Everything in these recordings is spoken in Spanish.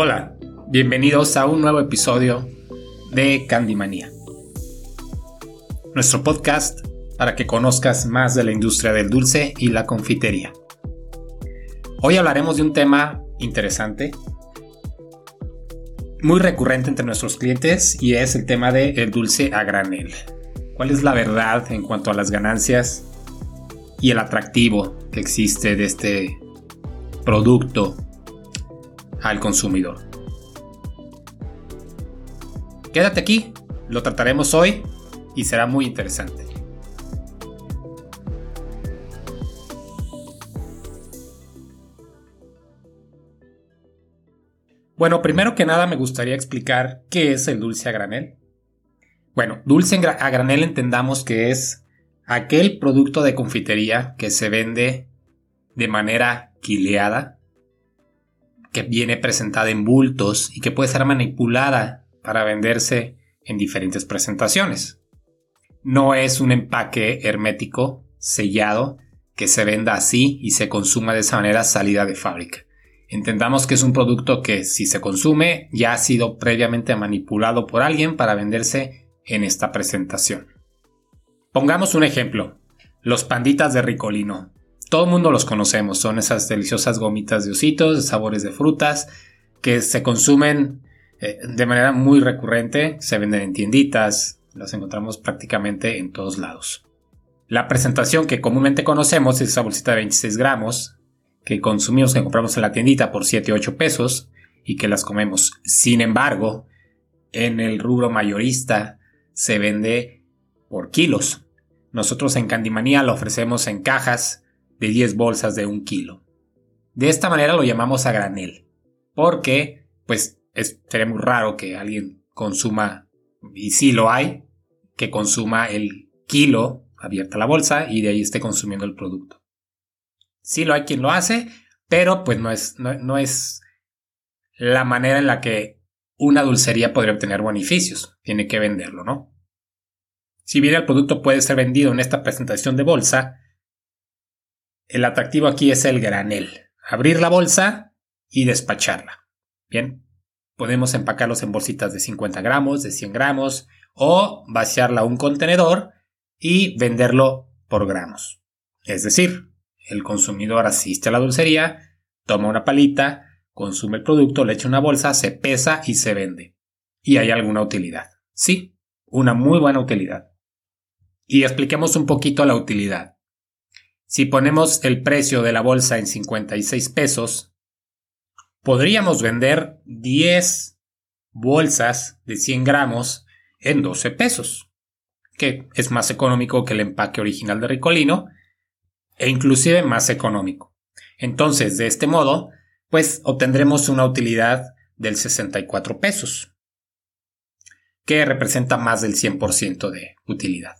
Hola, bienvenidos a un nuevo episodio de Candymanía. Nuestro podcast para que conozcas más de la industria del dulce y la confitería. Hoy hablaremos de un tema interesante, muy recurrente entre nuestros clientes y es el tema del dulce a granel. ¿Cuál es la verdad en cuanto a las ganancias y el atractivo que existe de este producto al consumidor. Quédate aquí, lo trataremos hoy y será muy interesante. Bueno, primero que nada me gustaría explicar qué es el dulce a granel. Bueno, dulce a granel entendamos que es aquel producto de confitería que se vende de manera quileada, viene presentada en bultos y que puede ser manipulada para venderse en diferentes presentaciones. No es un empaque hermético, sellado, que se venda así y se consuma de esa manera salida de fábrica. Entendamos que es un producto que si se consume ya ha sido previamente manipulado por alguien para venderse en esta presentación. Pongamos un ejemplo. Los panditas de Ricolino. Todo el mundo los conocemos. Son esas deliciosas gomitas de ositos, de sabores de frutas, que se consumen eh, de manera muy recurrente. Se venden en tienditas. Las encontramos prácticamente en todos lados. La presentación que comúnmente conocemos es esa bolsita de 26 gramos que consumimos, que compramos en la tiendita por 7 o 8 pesos y que las comemos. Sin embargo, en el rubro mayorista se vende por kilos. Nosotros en Candimanía lo ofrecemos en cajas de 10 bolsas de un kilo. De esta manera lo llamamos a granel, porque pues es, sería muy raro que alguien consuma, y si lo hay, que consuma el kilo abierta la bolsa y de ahí esté consumiendo el producto. Sí lo hay quien lo hace, pero pues no es, no es la manera en la que una dulcería podría obtener beneficios. Tiene que venderlo, ¿no? Si bien el producto puede ser vendido en esta presentación de bolsa, el atractivo aquí es el granel. Abrir la bolsa y despacharla. Bien, podemos empacarlos en bolsitas de 50 gramos, de 100 gramos o vaciarla a un contenedor y venderlo por gramos. Es decir, el consumidor asiste a la dulcería, toma una palita, consume el producto, le echa una bolsa, se pesa y se vende. Y hay alguna utilidad. Sí, una muy buena utilidad y expliquemos un poquito la utilidad. Si ponemos el precio de la bolsa en 56 pesos, podríamos vender 10 bolsas de 100 gramos en 12 pesos, que es más económico que el empaque original de Ricolino e inclusive más económico. Entonces, de este modo, pues obtendremos una utilidad del 64 pesos, que representa más del 100% de utilidad.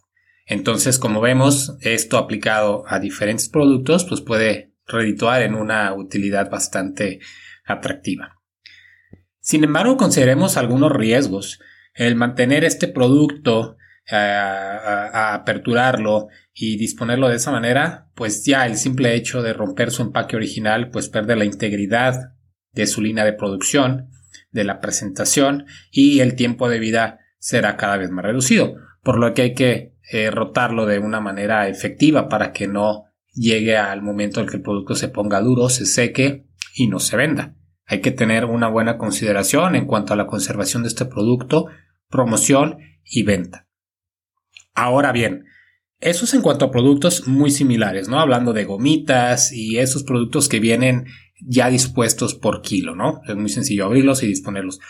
Entonces, como vemos, esto aplicado a diferentes productos, pues puede redituar en una utilidad bastante atractiva. Sin embargo, consideremos algunos riesgos. El mantener este producto eh, a, aperturarlo y disponerlo de esa manera, pues ya el simple hecho de romper su empaque original, pues pierde la integridad de su línea de producción, de la presentación y el tiempo de vida será cada vez más reducido, por lo que hay que eh, rotarlo de una manera efectiva para que no llegue al momento en que el producto se ponga duro, se seque y no se venda. Hay que tener una buena consideración en cuanto a la conservación de este producto, promoción y venta. Ahora bien, eso es en cuanto a productos muy similares, ¿no? Hablando de gomitas y esos productos que vienen ya dispuestos por kilo, ¿no? Es muy sencillo abrirlos y disponerlos.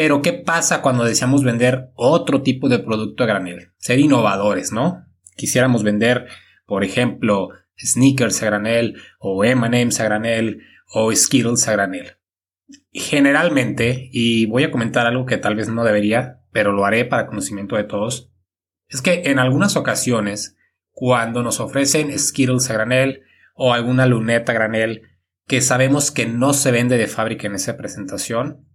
Pero ¿qué pasa cuando deseamos vender otro tipo de producto a granel? Ser innovadores, ¿no? Quisiéramos vender, por ejemplo, sneakers a granel o M&M's a granel o Skittles a granel. Generalmente, y voy a comentar algo que tal vez no debería, pero lo haré para conocimiento de todos, es que en algunas ocasiones, cuando nos ofrecen Skittles a granel o alguna luneta a granel que sabemos que no se vende de fábrica en esa presentación,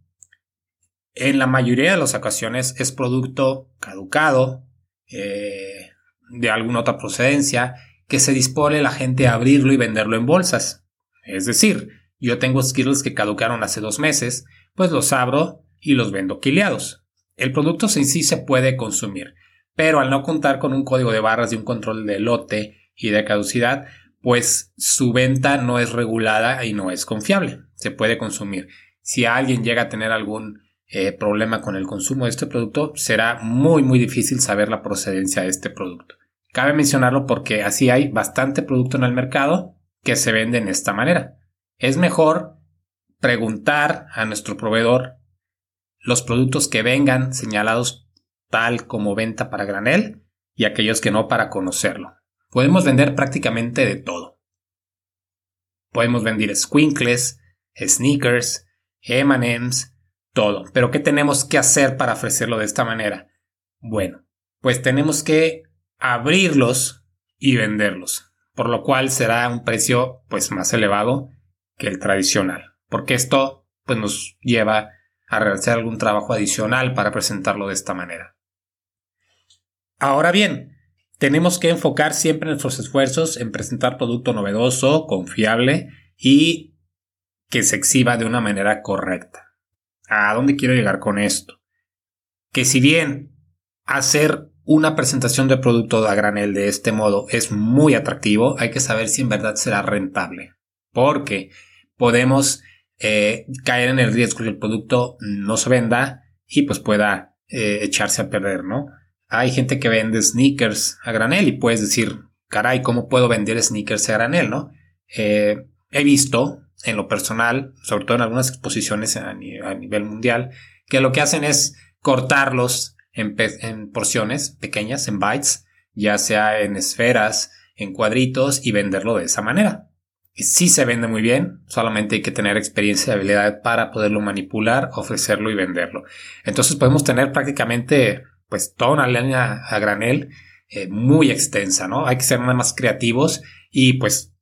en la mayoría de las ocasiones es producto caducado, eh, de alguna otra procedencia, que se dispone la gente a abrirlo y venderlo en bolsas. Es decir, yo tengo Skittles que caducaron hace dos meses, pues los abro y los vendo quileados. El producto en sí se puede consumir, pero al no contar con un código de barras y un control de lote y de caducidad, pues su venta no es regulada y no es confiable. Se puede consumir. Si alguien llega a tener algún eh, problema con el consumo de este producto, será muy muy difícil saber la procedencia de este producto. Cabe mencionarlo porque así hay bastante producto en el mercado que se vende en esta manera. Es mejor preguntar a nuestro proveedor los productos que vengan señalados tal como venta para granel y aquellos que no para conocerlo. Podemos vender prácticamente de todo. Podemos vender squinkles, sneakers, M&M's, todo. Pero ¿qué tenemos que hacer para ofrecerlo de esta manera? Bueno, pues tenemos que abrirlos y venderlos, por lo cual será un precio pues más elevado que el tradicional, porque esto pues nos lleva a realizar algún trabajo adicional para presentarlo de esta manera. Ahora bien, tenemos que enfocar siempre nuestros esfuerzos en presentar producto novedoso, confiable y que se exhiba de una manera correcta. ¿A dónde quiero llegar con esto? Que si bien hacer una presentación de producto a granel de este modo es muy atractivo, hay que saber si en verdad será rentable. Porque podemos eh, caer en el riesgo que el producto no se venda y pues pueda eh, echarse a perder, ¿no? Hay gente que vende sneakers a granel y puedes decir, caray, ¿cómo puedo vender sneakers a granel, no? Eh, he visto en lo personal, sobre todo en algunas exposiciones a, nivel mundial, que lo que hacen es cortarlos en, porciones pequeñas, en bytes, ya sea en esferas, en cuadritos y venderlo de esa manera. Y sí se vende muy bien, solamente hay que tener experiencia y habilidad para poderlo manipular, ofrecerlo y venderlo. Entonces podemos tener prácticamente pues toda una línea a granel eh, muy extensa, ¿no? Hay que ser más creativos y pues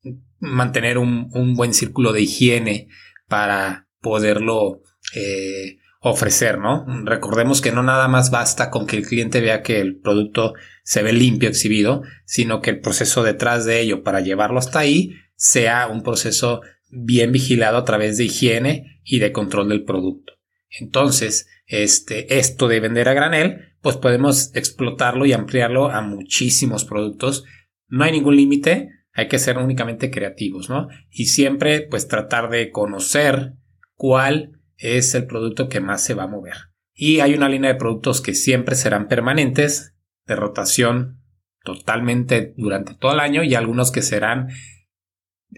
mantener un, buen círculo de higiene para poderlo eh, ofrecer, ¿no? Recordemos que no nada más basta con que el cliente vea que el producto se ve limpio, exhibido, sino que el proceso detrás de ello para llevarlo hasta ahí sea un proceso bien vigilado a través de higiene y de control del producto. Entonces, este, esto de vender a granel, pues podemos explotarlo y ampliarlo a muchísimos productos. No hay ningún límite, hay que ser únicamente creativos, ¿no? Y siempre pues tratar de conocer cuál es el producto que más se va a mover. Y hay una línea de productos que siempre serán permanentes, de rotación totalmente durante todo el año y algunos que serán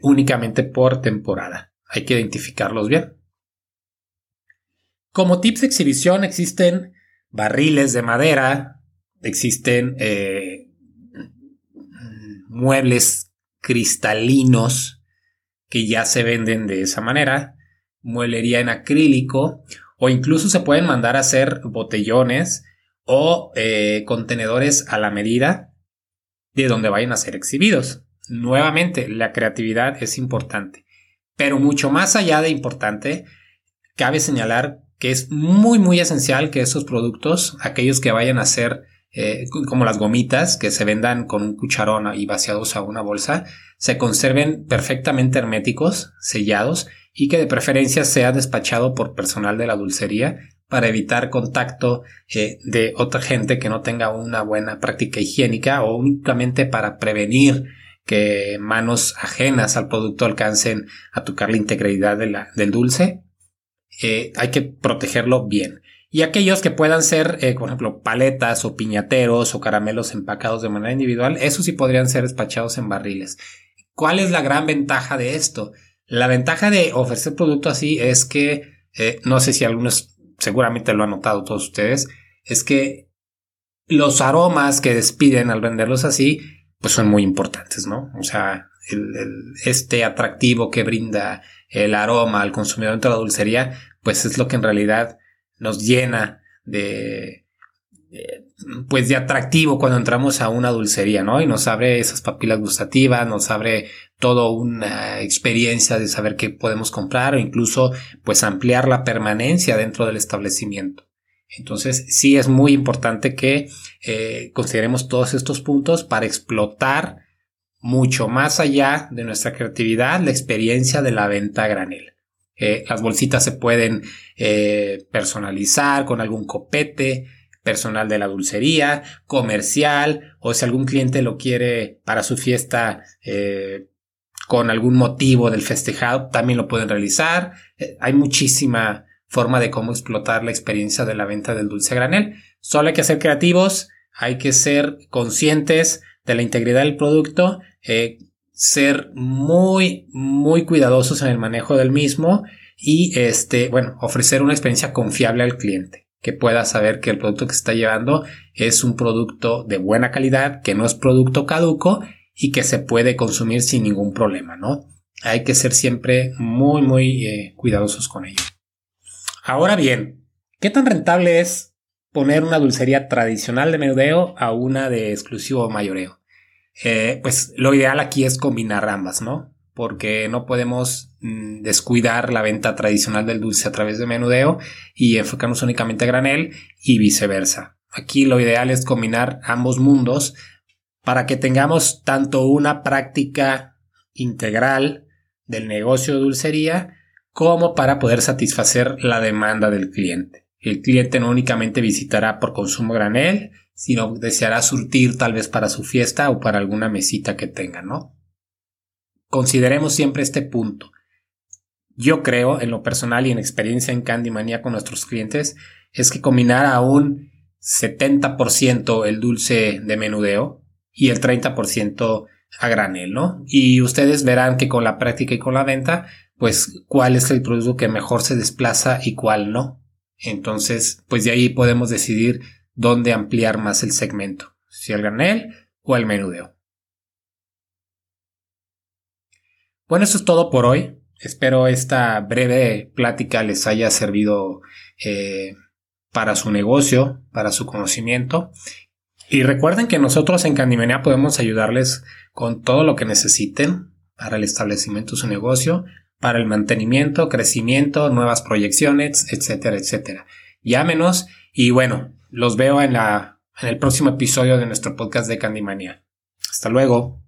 únicamente por temporada. Hay que identificarlos bien. Como tips de exhibición existen barriles de madera, existen eh, muebles cristalinos que ya se venden de esa manera, muelería en acrílico o incluso se pueden mandar a hacer botellones o eh, contenedores a la medida de donde vayan a ser exhibidos. Nuevamente, la creatividad es importante, pero mucho más allá de importante, cabe señalar que es muy muy esencial que esos productos, aquellos que vayan a ser eh, como las gomitas que se vendan con un cucharón y vaciados a una bolsa, se conserven perfectamente herméticos, sellados y que de preferencia sea despachado por personal de la dulcería para evitar contacto eh, de otra gente que no tenga una buena práctica higiénica o únicamente para prevenir que manos ajenas al producto alcancen a tocar la integridad del dulce. Eh, hay que protegerlo bien y aquellos que puedan ser, eh, por ejemplo, paletas o piñateros o caramelos empacados de manera individual, esos sí podrían ser despachados en barriles. ¿Cuál es la gran ventaja de esto? La ventaja de ofrecer producto así es que, eh, no sé si algunos seguramente lo han notado todos ustedes, es que los aromas que despiden al venderlos así, pues son muy importantes, ¿no? O sea, este atractivo que brinda el aroma al consumidor de la dulcería, pues es lo que en realidad nos llena de, pues de atractivo cuando entramos a una dulcería, ¿no? Y nos abre esas papilas gustativas, nos abre toda una experiencia de saber qué podemos comprar o incluso pues ampliar la permanencia dentro del establecimiento. Entonces sí es muy importante que eh, consideremos todos estos puntos para explotar mucho más allá de nuestra creatividad la experiencia de la venta a granel. Eh, las bolsitas se pueden eh, personalizar con algún copete, personal de la dulcería, comercial, o si algún cliente lo quiere para su fiesta eh, con algún motivo del festejado, también lo pueden realizar. hay muchísima forma de cómo explotar la experiencia de la venta del dulce granel. Solo hay que ser creativos, hay que ser conscientes de la integridad del producto, ser muy, muy cuidadosos en el manejo del mismo y este, bueno, ofrecer una experiencia confiable al cliente, que pueda saber que el producto que se está llevando es un producto de buena calidad, que no es producto caduco y que se puede consumir sin ningún problema, ¿no? Hay que ser siempre muy, muy eh, cuidadosos con ello. Ahora bien, ¿qué tan rentable es poner una dulcería tradicional de menudeo a una de exclusivo mayoreo? Eh, pues lo ideal aquí es combinar ambas, ¿no? Porque no podemos mm, descuidar la venta tradicional del dulce a través de menudeo y enfocarnos únicamente a granel y viceversa. Aquí lo ideal es combinar ambos mundos para que tengamos tanto una práctica integral del negocio de dulcería como para poder satisfacer la demanda del cliente. El cliente no únicamente visitará por consumo granel, sino deseará surtir tal vez para su fiesta o para alguna mesita que tenga, ¿no? Consideremos siempre este punto. Yo creo, en lo personal y en experiencia en Candy Manía con nuestros clientes, es que combinar a un 70% el dulce de menudeo y el 30% a granel, ¿no? Y ustedes verán que con la práctica y con la venta, pues cuál es el producto que mejor se desplaza y cuál no. Entonces, pues de ahí podemos decidir dónde ampliar más el segmento, si el granel o el menudeo. Bueno, eso es todo por hoy. Espero esta breve plática les haya servido eh, para su negocio, para su conocimiento. Y recuerden que nosotros en Candimenia podemos ayudarles con todo lo que necesiten para el establecimiento de su negocio, para el mantenimiento, crecimiento, nuevas proyecciones, etcétera, etcétera. Llámenos y bueno, los veo en, la, en el próximo episodio de nuestro podcast de Candymania. Hasta luego.